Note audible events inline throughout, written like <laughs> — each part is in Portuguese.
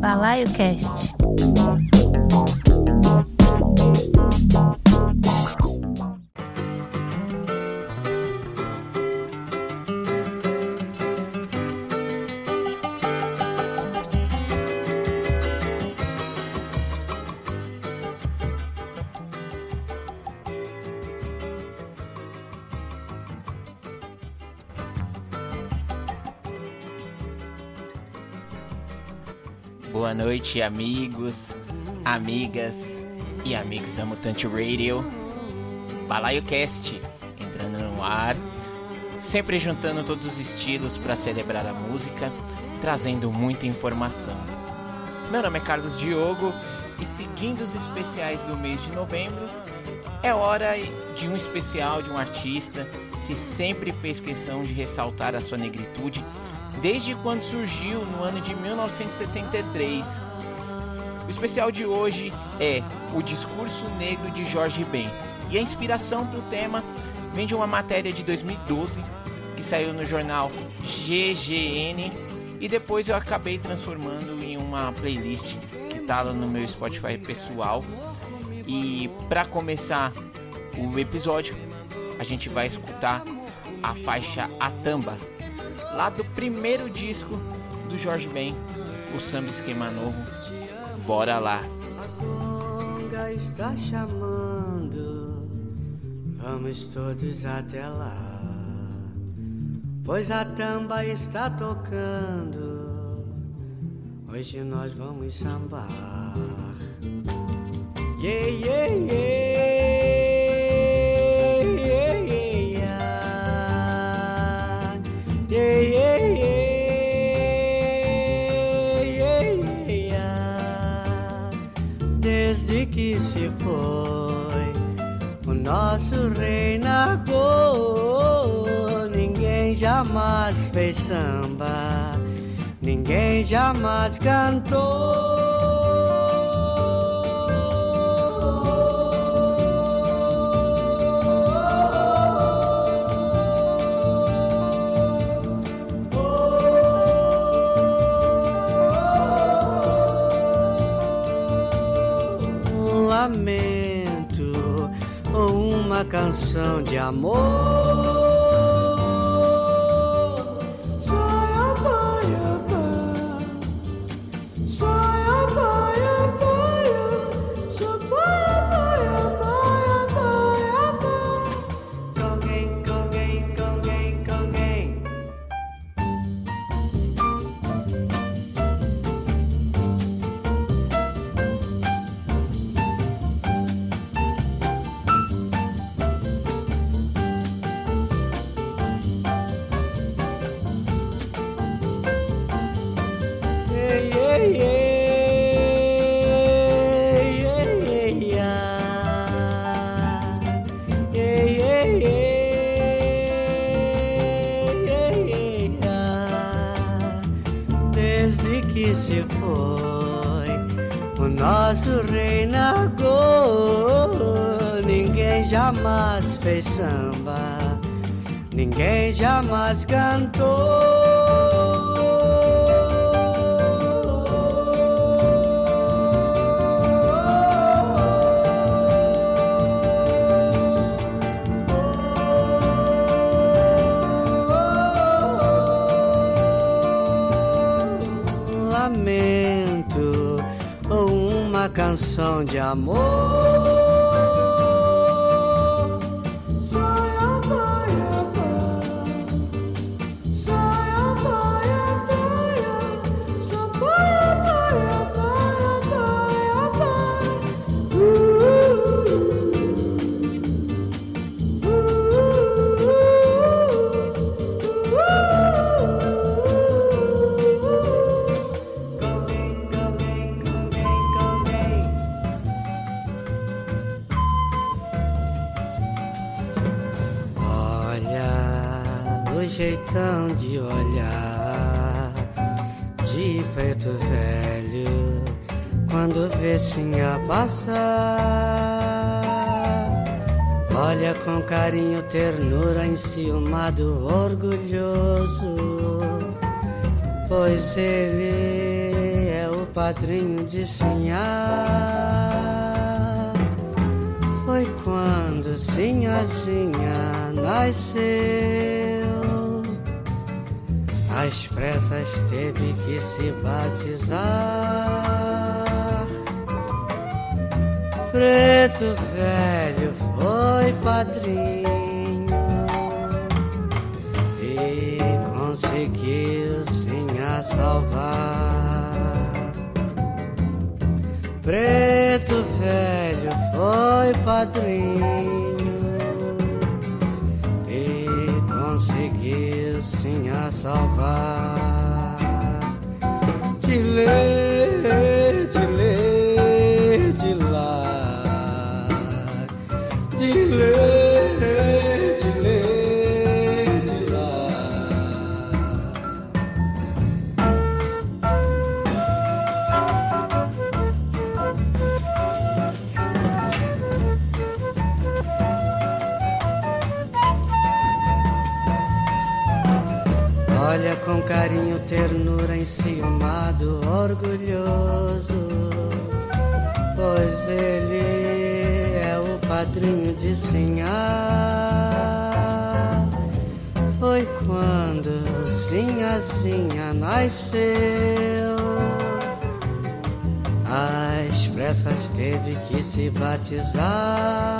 Balaiocast. Noite, amigos, amigas e amigos da Mutante Radio. Balaio Cast entrando no ar, sempre juntando todos os estilos para celebrar a música, trazendo muita informação. Meu nome é Carlos Diogo e seguindo os especiais do mês de novembro, é hora de um especial de um artista que sempre fez questão de ressaltar a sua negritude desde quando surgiu no ano de 1963. O especial de hoje é O Discurso Negro de Jorge Ben. E a inspiração para o tema vem de uma matéria de 2012 que saiu no jornal GGN e depois eu acabei transformando em uma playlist que está lá no meu Spotify pessoal. E para começar o episódio, a gente vai escutar a faixa Atamba lá do primeiro disco do Jorge Ben, o Samba Esquema Novo. Bora lá! A conga está chamando, vamos todos até lá. Pois a tamba está tocando, hoje nós vamos sambar. Yeah, yeah, yeah, que se foi o nosso rei nargou, ninguém jamais fez samba, ninguém jamais cantou. Uma canção de amor. Nosso rei nargou, ninguém jamais fez samba, ninguém jamais cantou. Canção de amor. Sinha passar. Olha com carinho, ternura, enciumado, orgulhoso, pois ele é o padrinho de Sinhá. Foi quando Sinhazinha nasceu. Às pressas teve que se batizar. Preto velho foi padrinho e conseguiu Sinha salvar. Preto velho foi padrinho e conseguiu sim a salvar. Ele é o padrinho de Sinhá. Foi quando Sinhazinha nasceu. Às pressas teve que se batizar.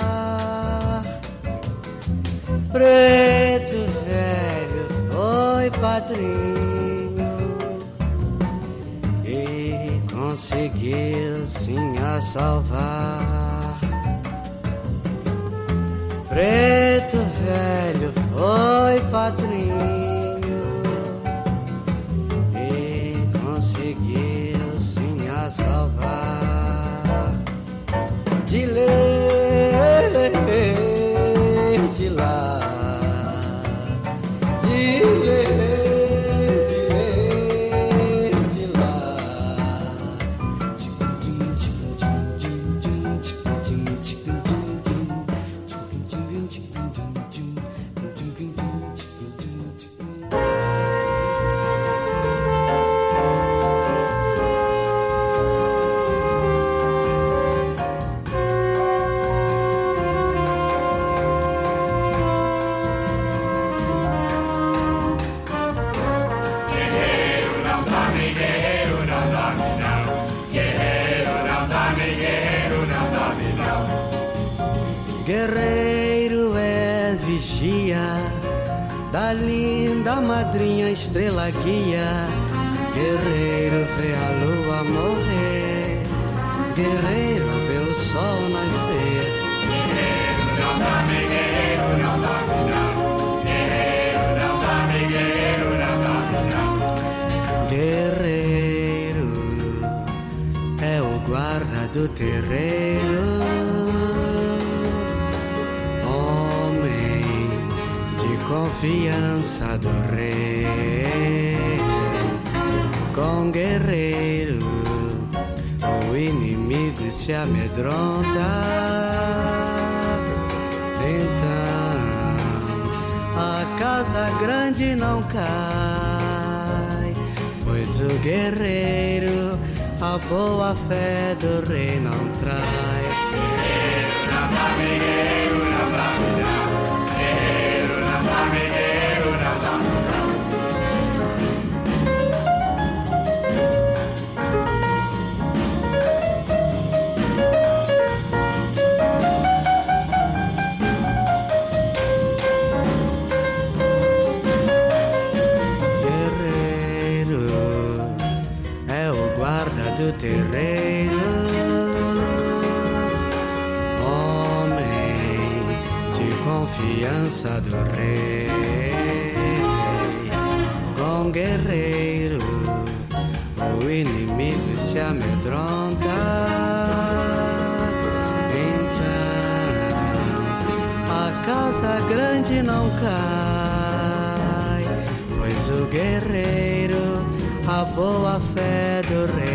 Preto velho foi padrinho e conseguiu a salvar. Preto velho foi padrinho guerreiro, a boa fé do rei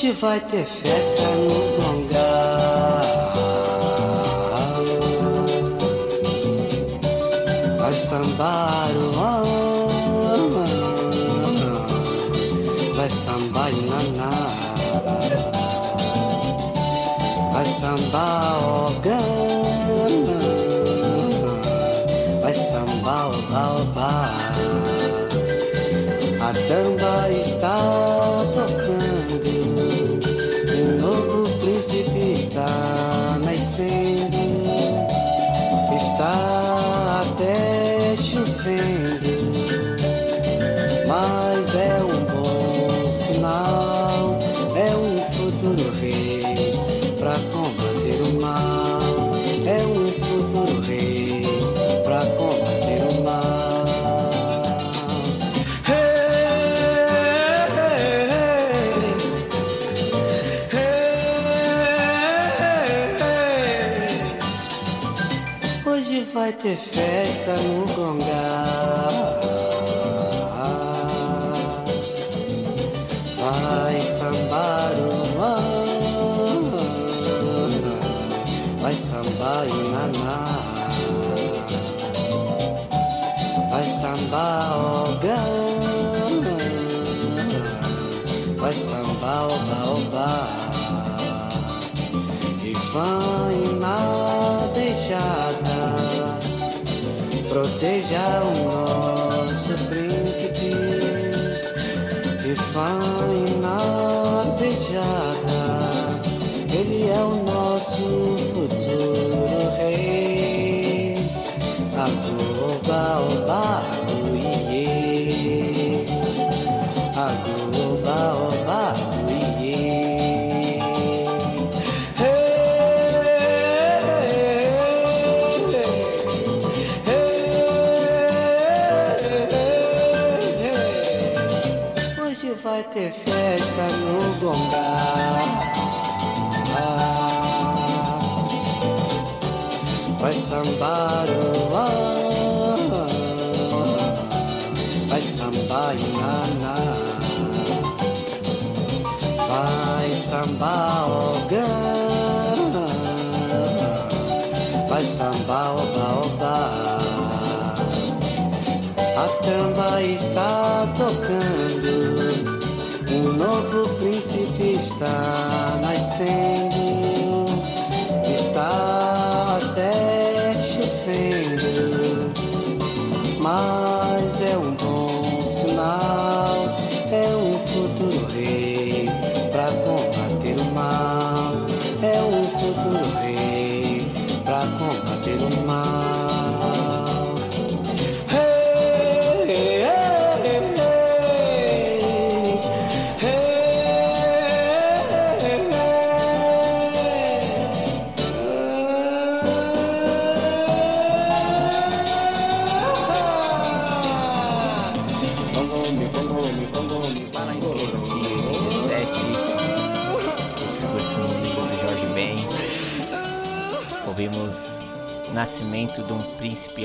Hoje vai ter festa no Gongá. Chovendo, mas vai ter festa no Gongá. Está tocando, um novo príncipe está nascendo,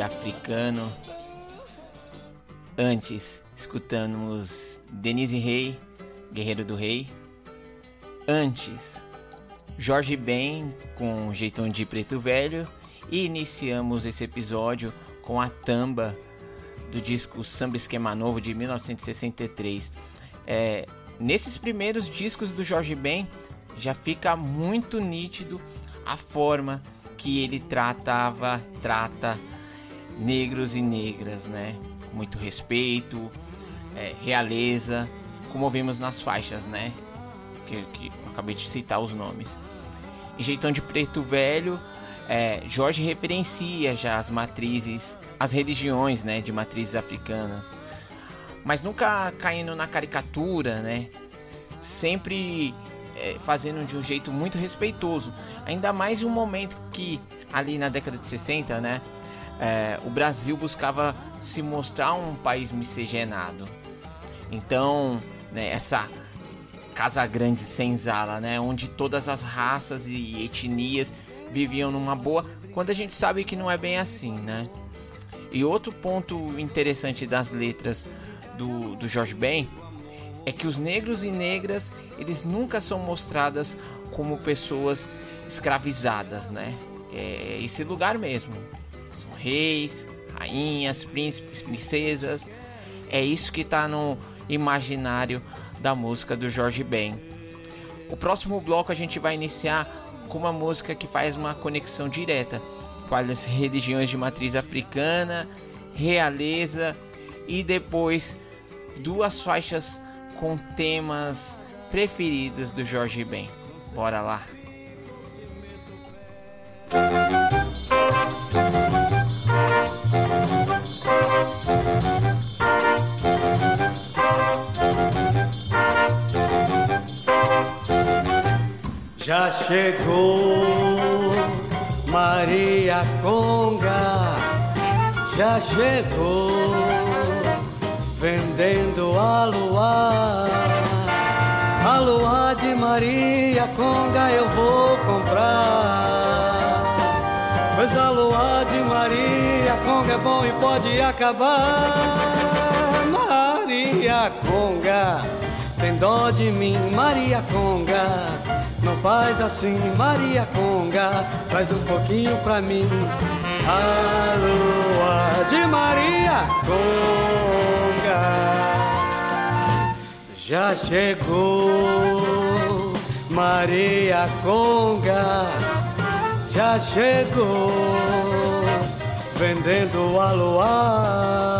Africano. Antes, escutamos Denise Rei, Guerreiro do Rei. Antes, Jorge Ben com Jeitão de Preto Velho. E iniciamos esse episódio com a Tamba do disco Samba Esquema Novo de 1963. É, nesses primeiros discos do Jorge Ben já fica muito nítido a forma que ele tratava, trata negros e negras, né? Muito respeito, é, realeza, como ouvimos nas faixas, né? Que, que acabei de citar os nomes. Em Jeitão de Preto Velho, é, Jorge referencia já as matrizes, as religiões, né, de matrizes africanas, mas nunca caindo na caricatura, né? Sempre é, fazendo de um jeito muito respeitoso, ainda mais em um momento que ali na década de 60, né, é, o Brasil buscava se mostrar um país miscigenado. Então, né, essa Casa Grande Senzala, né, onde todas as raças e etnias viviam numa boa, quando a gente sabe que não é bem assim, né? E outro ponto interessante das letras do, do Jorge Ben é que os negros e negras eles nunca são mostradas como pessoas escravizadas, né? É esse lugar mesmo. São reis, rainhas, príncipes, princesas. É isso que está no imaginário da música do Jorge Ben. O próximo bloco a gente vai iniciar com uma música que faz uma conexão direta com as religiões de matriz africana, realeza e depois duas faixas com temas preferidos do Jorge Ben. Bora lá! Já chegou Maria Conga, já chegou vendendo a luar. A lua de Maria Conga eu vou comprar. Pois a lua de Maria Conga é bom e pode acabar. Maria Conga, tem dó de mim, Maria Conga. Não faz assim, Maria Conga, faz um pouquinho pra mim. A lua de Maria Conga já chegou. Maria Conga já chegou, vendendo a lua.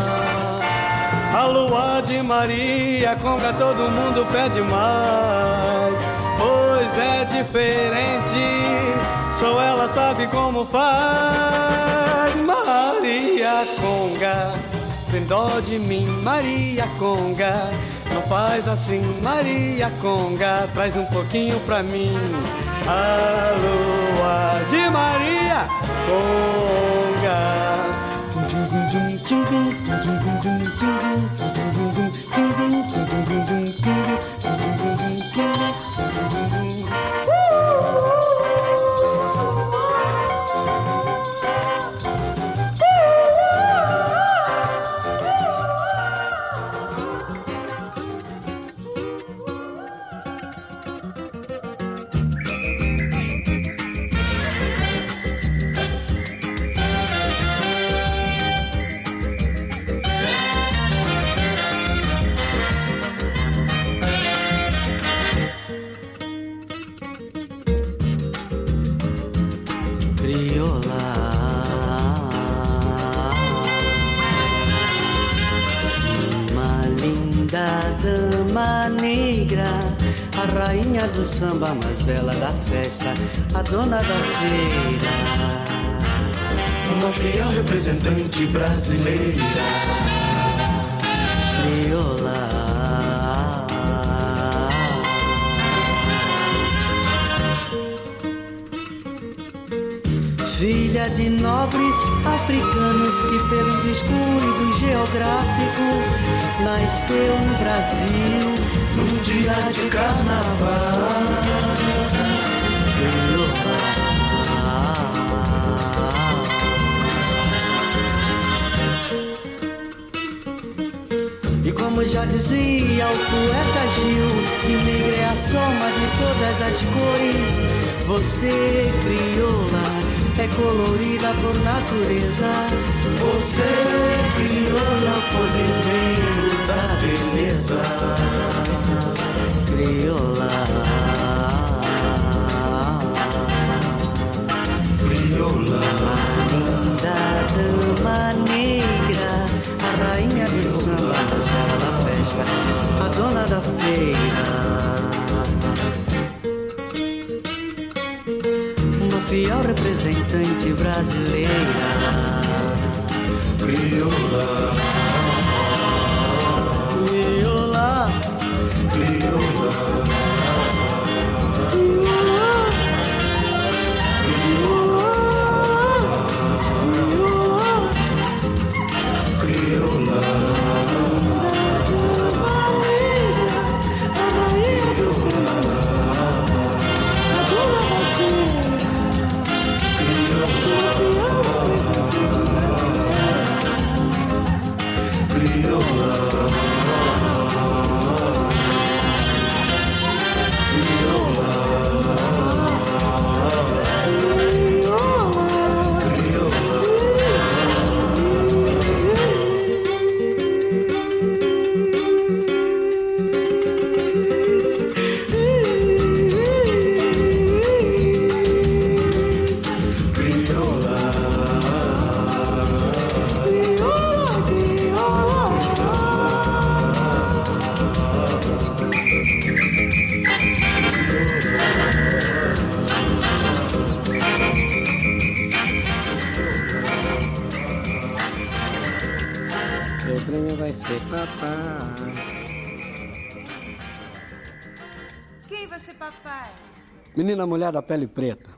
A lua de Maria Conga todo mundo pede mais pois é diferente. Só ela sabe como faz. Maria Conga, tem dó de mim, Maria Conga. Não faz assim, Maria Conga, traz um pouquinho pra mim. A lua de Maria Conga. Ooh. Do samba mais bela da festa, a dona da feira. Uma fiel representante brasileira. Crioula. Filha de nobres africanos que pelo descuido geográfico nasceu no Brasil num dia de carnaval. E como já dizia o poeta Gil, negra é a soma de todas as cores. Você, crioula, é colorida por natureza. Você, crioula, poder da beleza crioula. Crioula. Linda dama negra, a rainha do samba, a da festa, a dona da feira. Fiel representante brasileira. Crioula. Mulher da pele preta.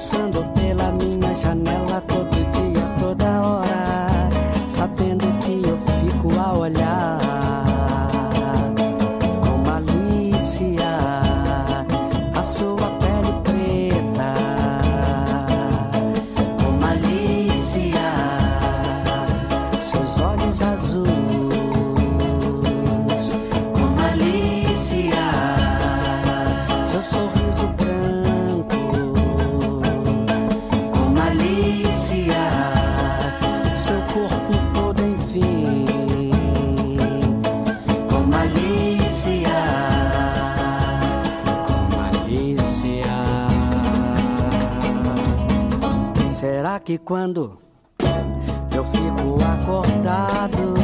Passando que quando eu fico acordado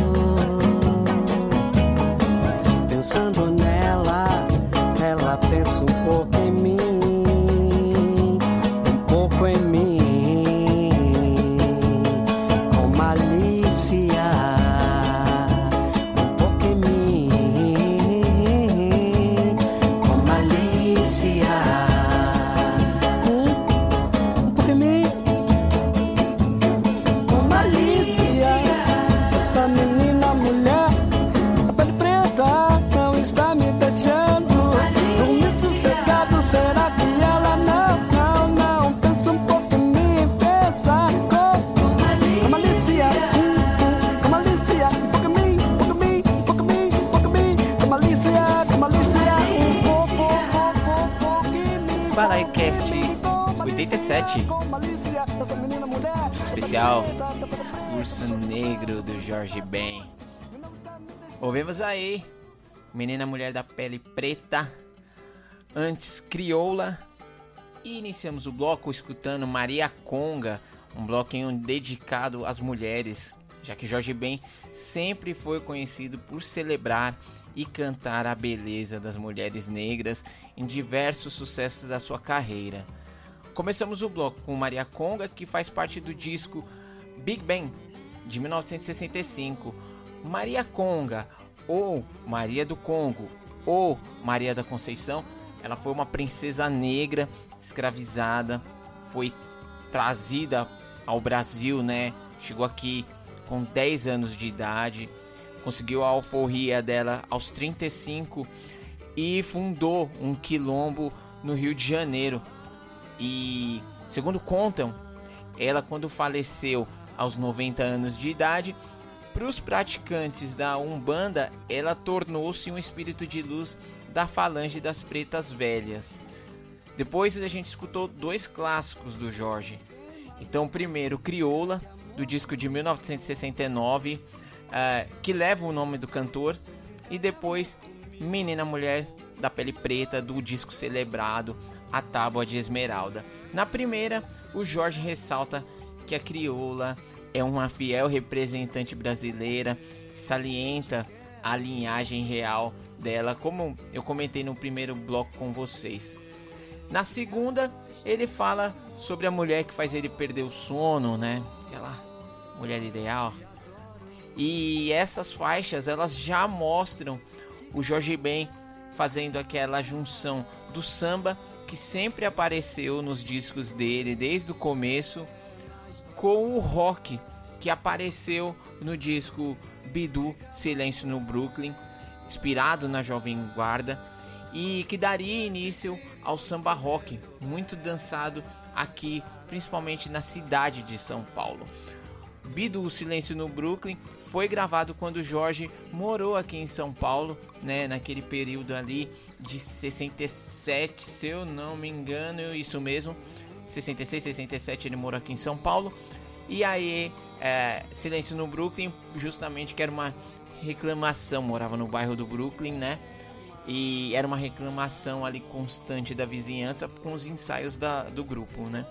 Especial Discurso Negro do Jorge Ben. Ouvimos aí Menina Mulher da Pele Preta, antes Crioula e iniciamos o bloco escutando Maria Conga, um um dedicado às mulheres, já que Jorge Ben sempre foi conhecido por celebrar e cantar a beleza das mulheres negras em diversos sucessos da sua carreira. Começamos o bloco com Maria Conga, que faz parte do disco Big Bang de 1965. Maria Conga, ou Maria do Congo, ou Maria da Conceição, ela foi uma princesa negra escravizada, foi trazida ao Brasil, né? Chegou aqui com 10 anos de idade, conseguiu a alforria dela aos 35 e fundou um quilombo no Rio de Janeiro. E segundo contam, ela quando faleceu aos 90 anos de idade, para os praticantes da Umbanda, ela tornou-se um espírito de luz da falange das pretas velhas. Depois a gente escutou dois clássicos do Jorge. Então, primeiro, Crioula, do disco de 1969, eh, que leva o nome do cantor, e depois Menina Mulher da Pele Preta, do disco celebrado A Tábua de Esmeralda. Na primeira, o Jorge ressalta que a crioula é uma fiel representante brasileira, salienta a linhagem real dela, como eu comentei no primeiro bloco com vocês. Na segunda, ele fala sobre a mulher que faz ele perder o sono, né? Aquela mulher ideal. E essas faixas, elas já mostram o Jorge Ben fazendo aquela junção do samba que sempre apareceu nos discos dele desde o começo com o rock que apareceu no disco Bidu Silêncio no Brooklyn, inspirado na Jovem Guarda e que daria início ao samba rock, muito dançado aqui, principalmente na cidade de São Paulo. Bido o Silêncio no Brooklyn foi gravado quando Jorge morou aqui em São Paulo, né, naquele período ali de 67, se eu não me engano, isso mesmo, 66, 67 ele morou aqui em São Paulo. E aí, é, Silêncio no Brooklyn, justamente que era uma reclamação, morava no bairro do Brooklyn, né? E era uma reclamação ali constante da vizinhança com os ensaios da, do grupo, né?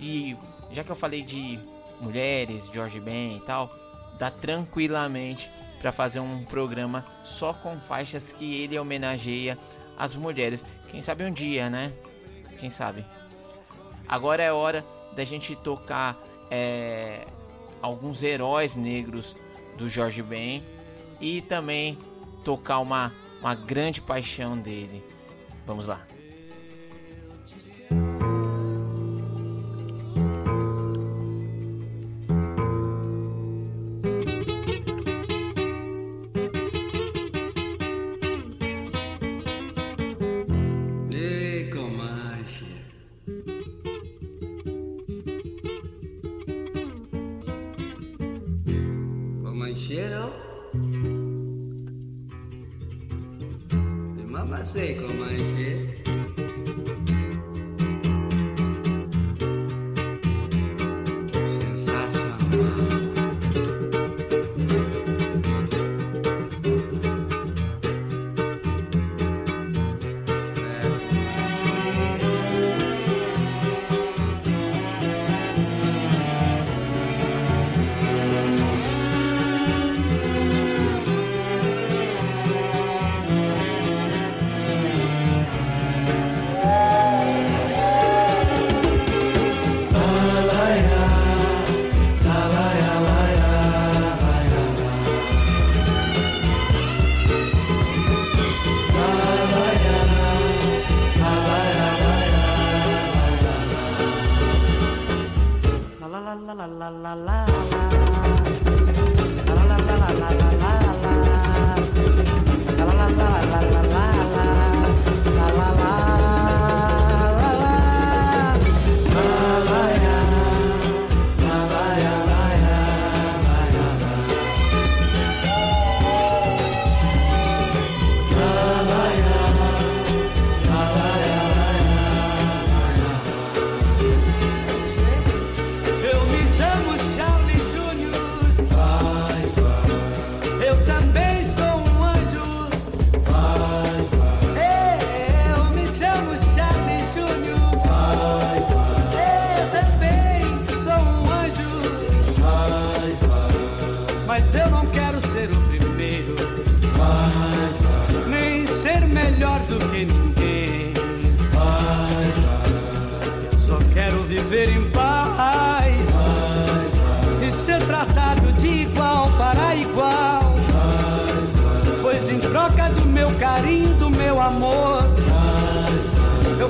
E já que eu falei de mulheres, George Ben e tal, dá tranquilamente para fazer um programa só com faixas que ele homenageia as mulheres. Quem sabe um dia, né? Quem sabe? Agora é hora da gente tocar é, alguns heróis negros do Jorge Ben e também tocar uma, uma grande paixão dele. Vamos lá. I'm not saying come on shit.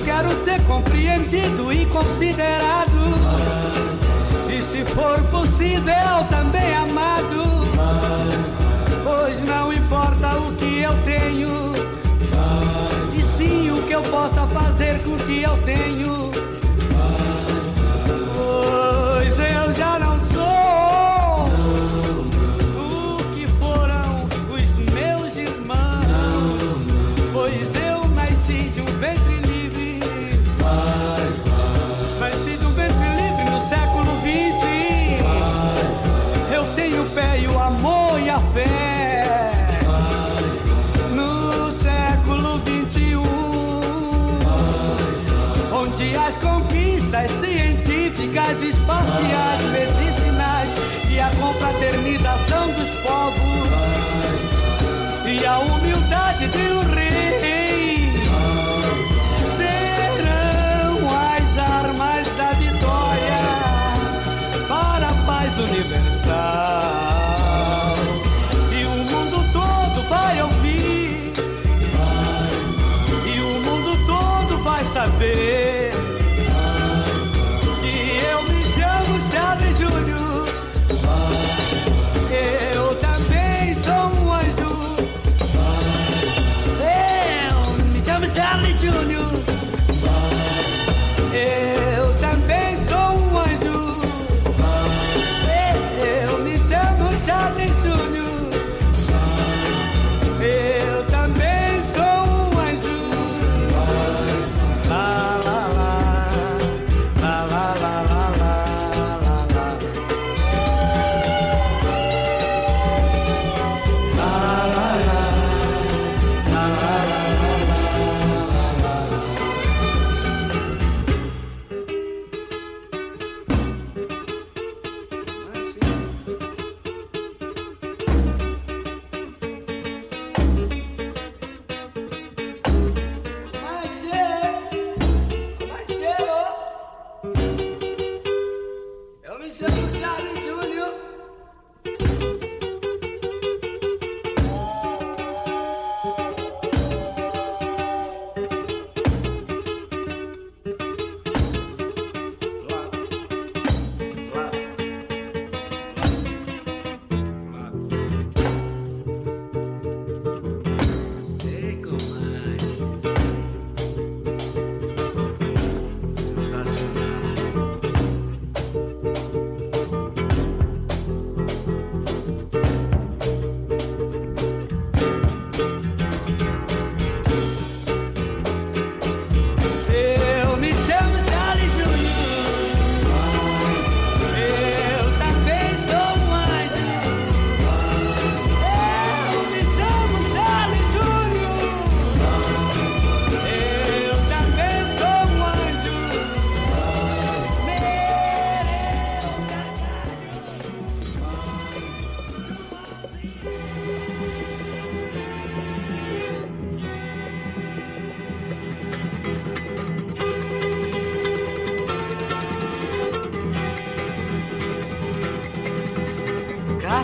Quero ser compreendido e considerado. E se for possível, também amado. Pois não importa o que eu tenho, e sim o que eu possa fazer com o que eu tenho.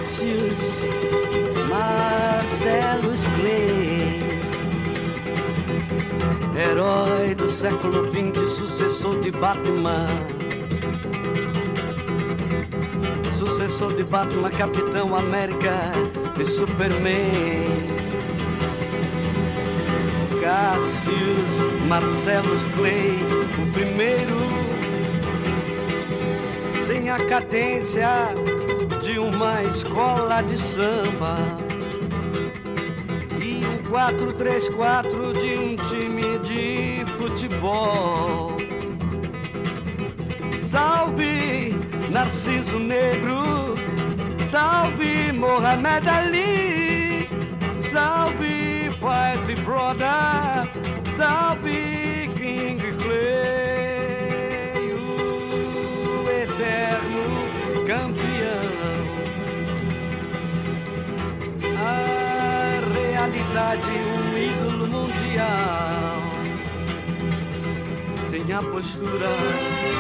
Cassius Marcellus Clay Herói do século XX, sucessor de Batman. Sucessor de Batman, Capitão América e Superman. Cassius Marcellus Clay, o primeiro. Tem a cadência uma escola de samba e um 4-3-4 de um time de futebol. Salve Narciso Negro, salve Mohamed Ali, salve Fight Brother, salve Tem a postura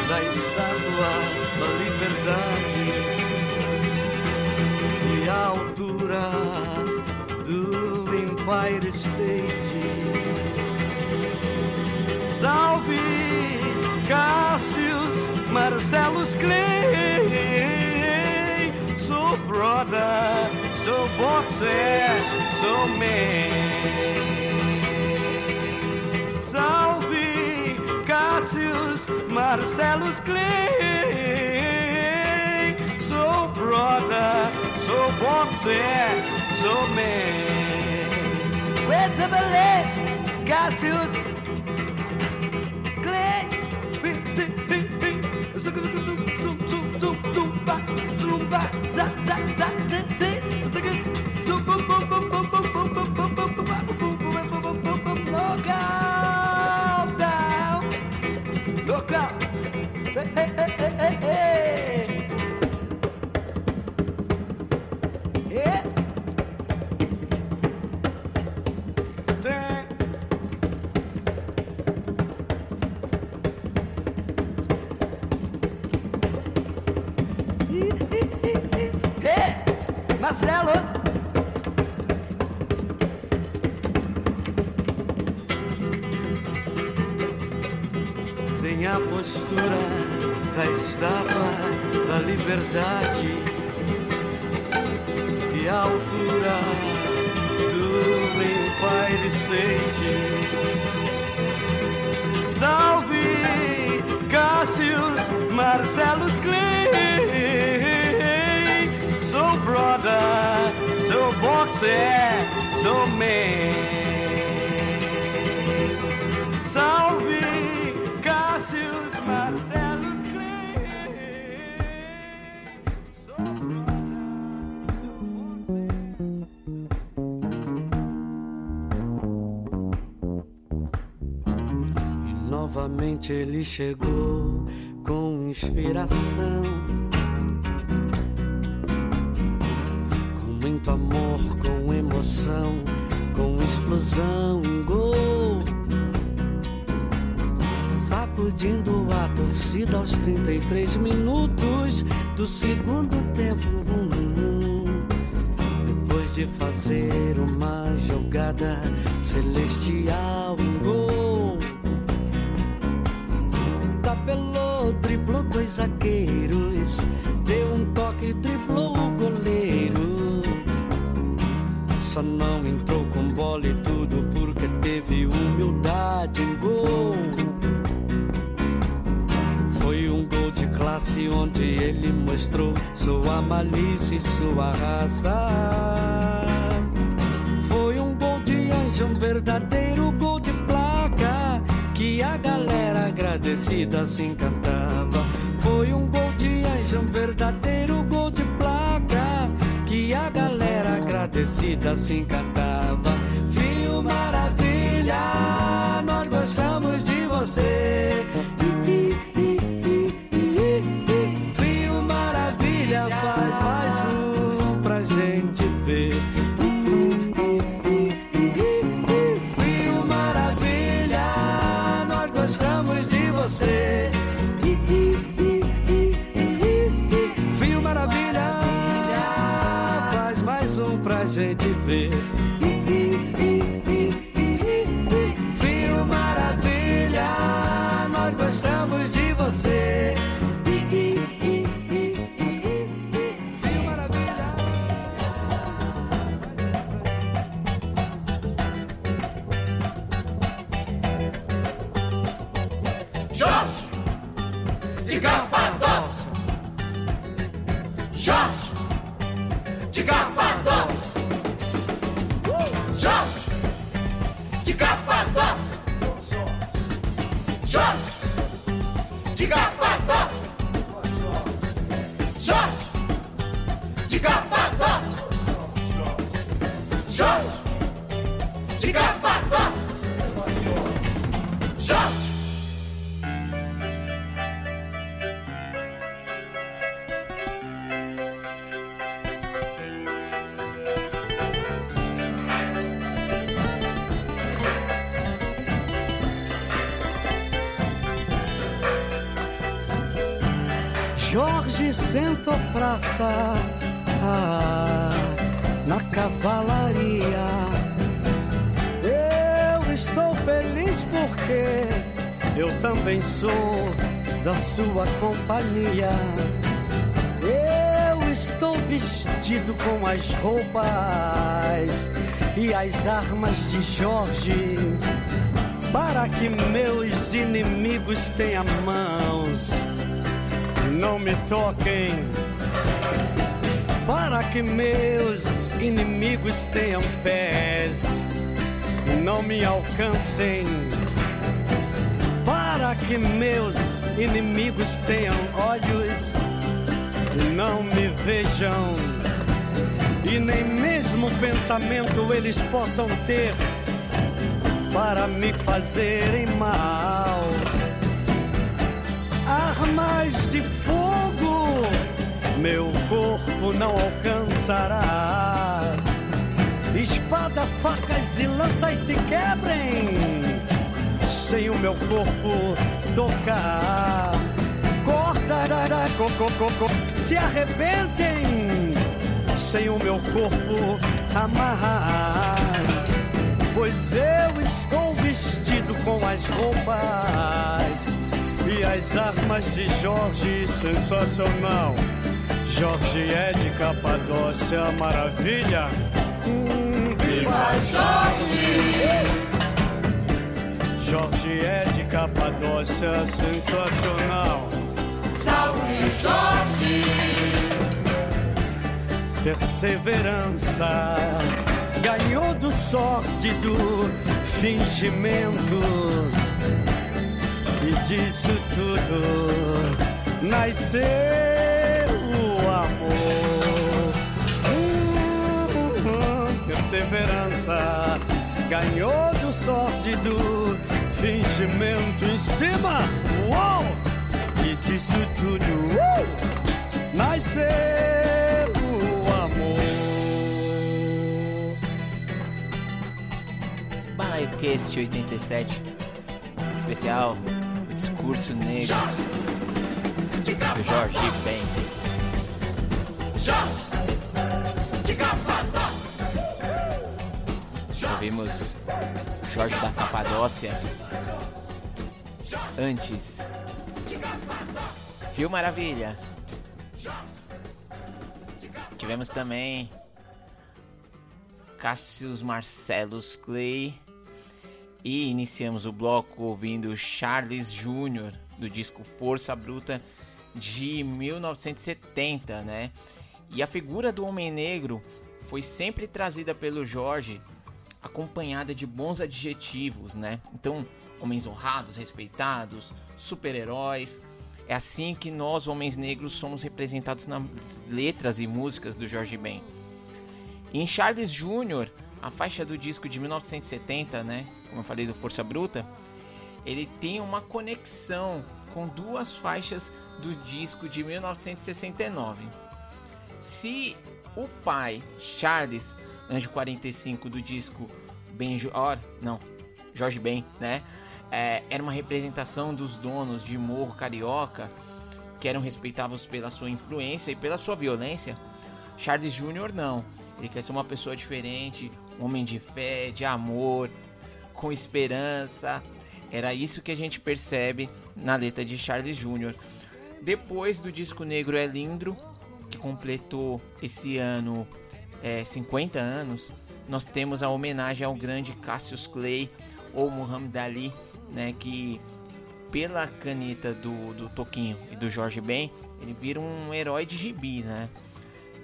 da estátua da liberdade e a altura do Empire State. Salve Cassius Marcellus Clay, sou brother, sou boxer, sou man. Cassius Marcellus Clay, sou brother, sou boxer, sou man. Wait a minute, Cassius Clay. Look com inspiração. Com muito amor, com emoção, com explosão, um gol. Sacudindo a torcida aos 33 minutos do segundo tempo. Depois de fazer uma jogada celestial, um gol. Dois zagueiros, deu um toque, driblou o goleiro. Só não entrou com bola e tudo porque teve humildade, um gol. Foi um gol de classe onde ele mostrou sua malícia e sua raça. Foi um gol de anjo, um verdadeiro gol de placa que a galera agradecida se encantava. Agradecida se encantava. Viu maravilha, nós gostamos de você. Jorge sentou praça ah, na cavalaria. Eu estou feliz porque eu também sou da sua companhia. Eu estou vestido com as roupas e as armas de Jorge para que meus inimigos tenham mãos não me toquem, para que meus inimigos tenham pés, não me alcancem, para que meus inimigos tenham olhos, não me vejam, e nem mesmo pensamento eles possam ter para me fazerem mal armas de fogo, meu corpo não alcançará. Espada, facas e lanças se quebrem, sem o meu corpo tocar. Corda, coco, coco, se arrebentem, sem o meu corpo amarrar. Pois eu estou vestido com as roupas e as armas de Jorge, sensacional. Jorge é de Capadócia, maravilha. Hum, viva Jorge! Jorge é de Capadócia, sensacional. Salve Jorge! Perseverança ganhou do sórdido fingimento e disso tudo nasceu o amor. Hum, hum, perseverança ganhou do sorte do fingimento em cima. Uou! E disso tudo uh, nasceu o amor. Balaio Cast 87 especial discurso negro do Jorge Ben. Ouvimos Jorge da Capadócia antes. Viu maravilha? Tivemos também Cassius Marcellus Clay e iniciamos o bloco ouvindo Charles Jr. do disco Força Bruta de 1970, né? E a figura do Homem Negro foi sempre trazida pelo Jorge acompanhada de bons adjetivos, né? Então, homens honrados, respeitados, super-heróis. É assim que nós, homens negros, somos representados nas letras e músicas do Jorge Ben. Em Charles Jr., a faixa do disco de 1970, né? Como eu falei do Força Bruta, ele tem uma conexão com duas faixas do disco de 1969. Se o pai, Charles, Anjo 45 do disco Ben Or, não, Jorge Ben, né? É, era uma representação dos donos de morro carioca que eram respeitados pela sua influência e pela sua violência. Charles Jr. não. Ele quer ser uma pessoa diferente, homem de fé, de amor, com esperança. Era isso que a gente percebe na letra de Charles Jr. Depois do disco Negro é que completou esse ano é, 50 anos, nós temos a homenagem ao grande Cassius Clay ou Muhammad Ali, né, que pela caneta do, do Toquinho e do Jorge Ben, ele vira um herói de gibi, né?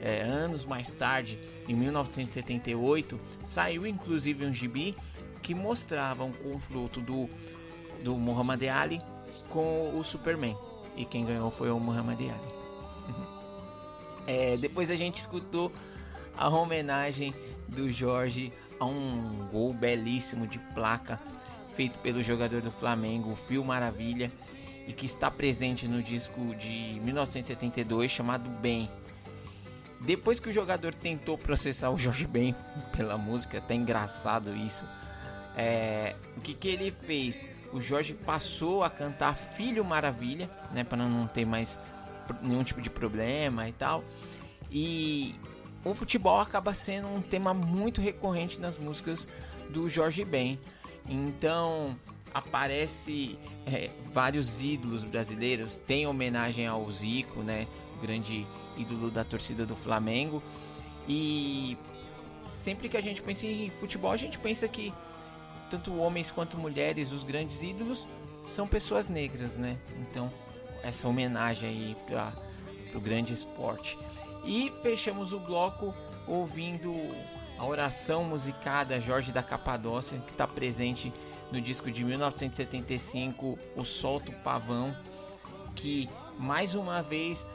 É, anos mais tarde, em 1978, saiu inclusive um gibi que mostrava um confronto do, do Muhammad Ali com o Superman. E quem ganhou foi o Muhammad Ali. <laughs> é, depois a gente escutou a homenagem do Jorge a um gol belíssimo de placa feito pelo jogador do Flamengo, Fio Maravilha, e que está presente no disco de 1972 chamado Bem. Depois que o jogador tentou processar o Jorge Ben pela música, até engraçado isso, é, o que, que ele fez? O Jorge passou a cantar Filho Maravilha, né, para não ter mais nenhum tipo de problema e tal. E o futebol acaba sendo um tema muito recorrente nas músicas do Jorge Ben. Então aparece é, vários ídolos brasileiros. Tem homenagem ao Zico, né? grande ídolo da torcida do Flamengo. E sempre que a gente pensa em futebol, a gente pensa que tanto homens quanto mulheres, os grandes ídolos, são pessoas negras, né? Então, essa homenagem aí para o grande esporte. E fechamos o bloco ouvindo a oração musicada Jorge da Capadócia, que está presente no disco de 1975, O Solto Pavão, que mais uma vez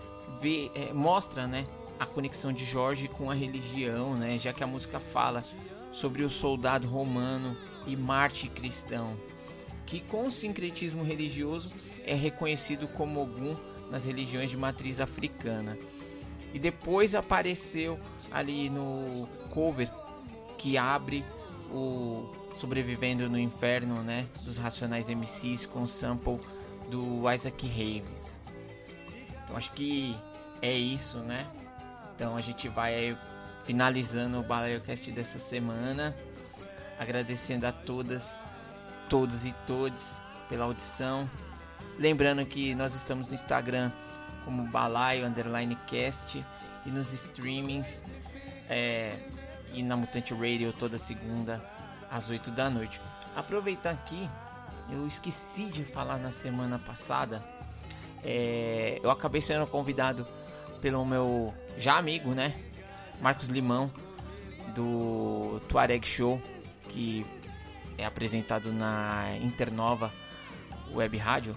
vê, é, mostra né, a conexão de Jorge com a religião, né, já que a música fala sobre o soldado romano e Marte cristão, que com o sincretismo religioso é reconhecido como Ogum nas religiões de matriz africana. E depois apareceu ali no cover que abre o Sobrevivendo no Inferno, né, dos Racionais MCs com sample do Isaac Hayes. Então acho que é isso, né? Então a gente vai finalizando o BalaioCast dessa semana, agradecendo a todas, todos e todes pela audição. Lembrando que nós estamos no Instagram como Balaio Underline Cast e nos streamings é, e na Mutante Radio toda segunda às 8 da noite. Aproveitar aqui, eu esqueci de falar na semana passada. É, eu acabei sendo convidado pelo meu já amigo, né? Marcos Limão, do Tuareg Show, que é apresentado na Internova Web Rádio,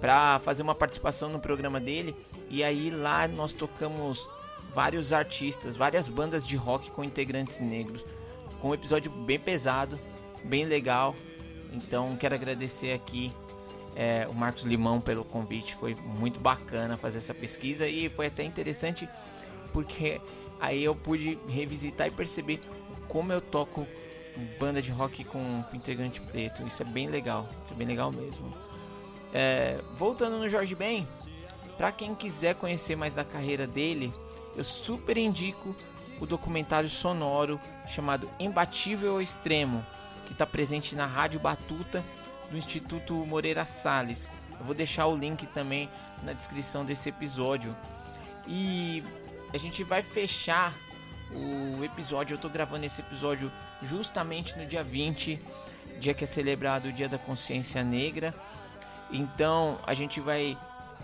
para fazer uma participação no programa dele. E aí lá nós tocamos vários artistas, várias bandas de rock com integrantes negros com um episódio bem pesado, bem legal. Então quero agradecer aqui é, o Marcos Limão pelo convite. Foi muito bacana fazer essa pesquisa e foi até interessante porque aí eu pude revisitar e perceber como eu toco banda de rock com, integrante preto. Isso é bem legal, isso é bem legal mesmo. É, voltando no Jorge Ben, para quem quiser conhecer mais da carreira dele, eu super indico o documentário sonoro chamado Imbatível ao Extremo, que está presente na Rádio Batuta do Instituto Moreira Salles. Eu vou deixar o link também na descrição desse episódio. E a gente vai fechar o episódio. Eu estou gravando esse episódio justamente no dia 20, dia que é celebrado o Dia da Consciência Negra. Então a gente vai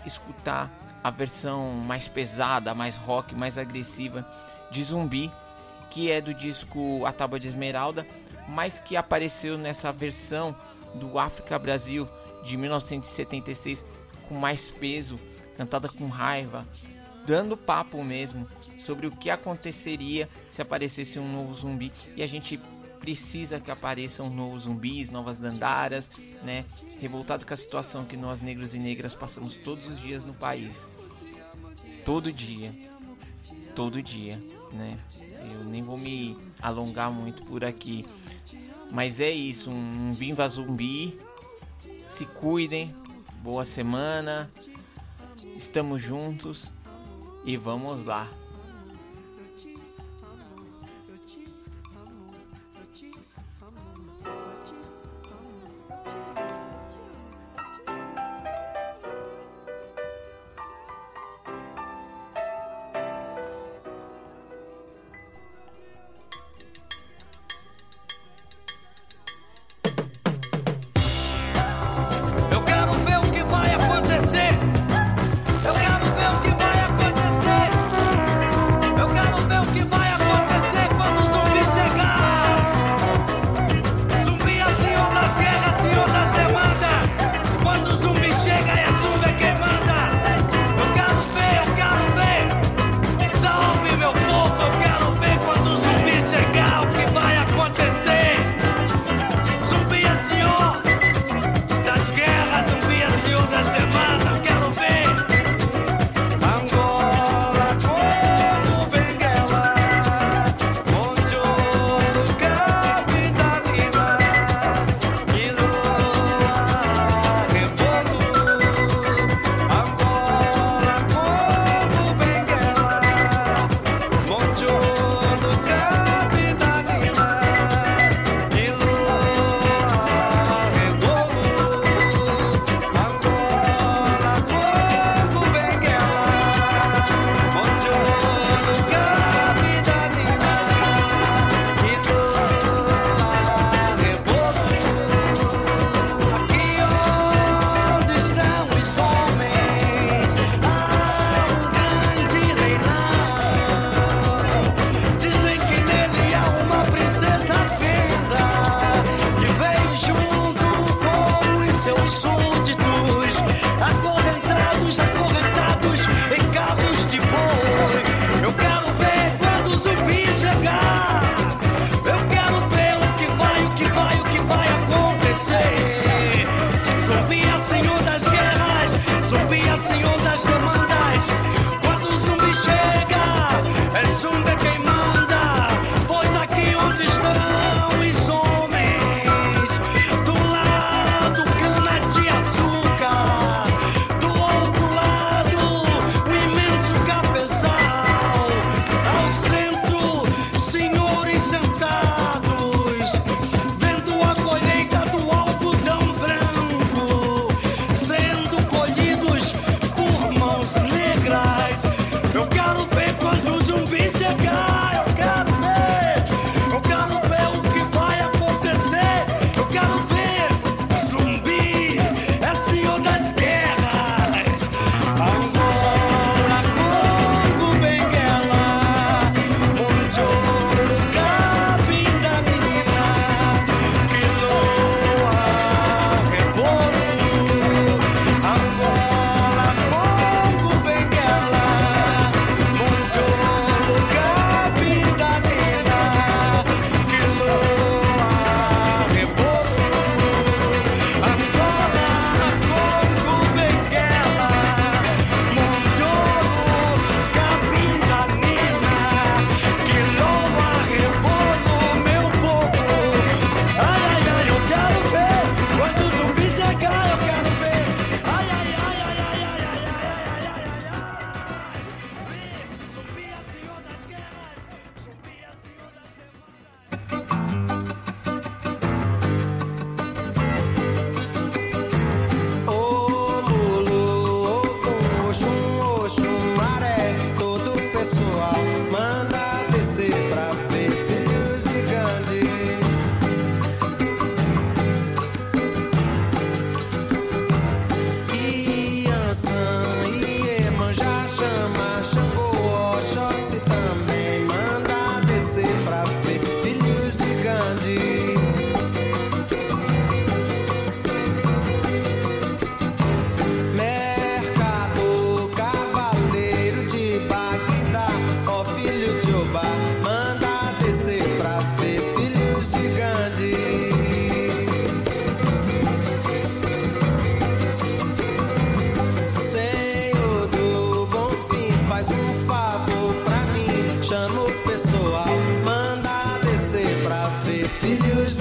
escutar a versão mais pesada, mais rock, mais agressiva de zumbi, que é do disco A Tábua de Esmeralda, mas que apareceu nessa versão do África Brasil de 1976 com mais peso, cantada com raiva, dando papo mesmo sobre o que aconteceria se aparecesse um novo zumbi e a gente precisa que apareçam novos zumbis, novas dandaras, né? Revoltado com a situação que nós negros e negras passamos todos os dias no país. Todo dia. Todo dia né? Eu nem vou me alongar muito por aqui. Mas é isso, um Viva Zumbi. Se cuidem. Boa semana. Estamos juntos e vamos lá.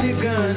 Faz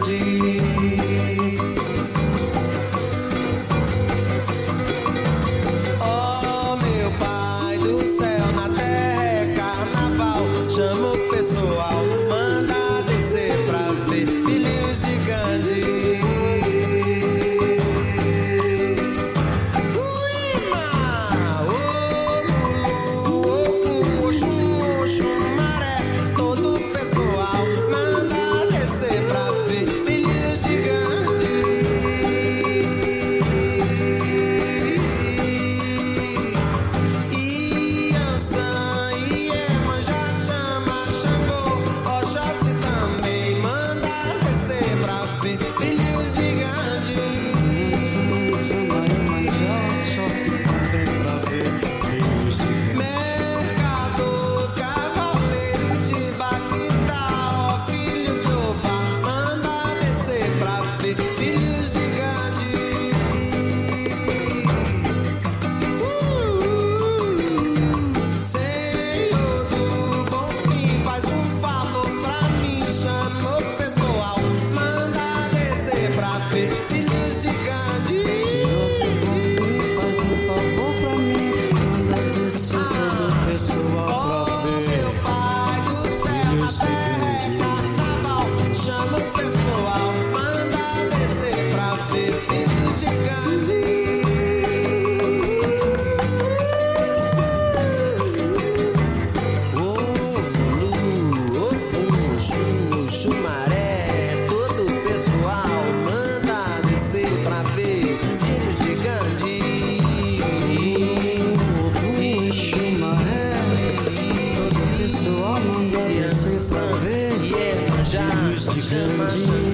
o favor pra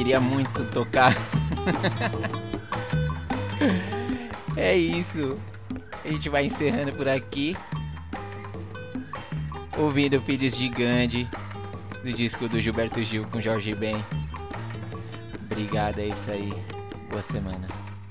queria muito tocar. é isso. A gente vai encerrando por aqui. Ouvindo Filhos de Gandhi do disco do Gilberto Gil com Jorge Ben. Obrigado, é isso aí. Boa semana.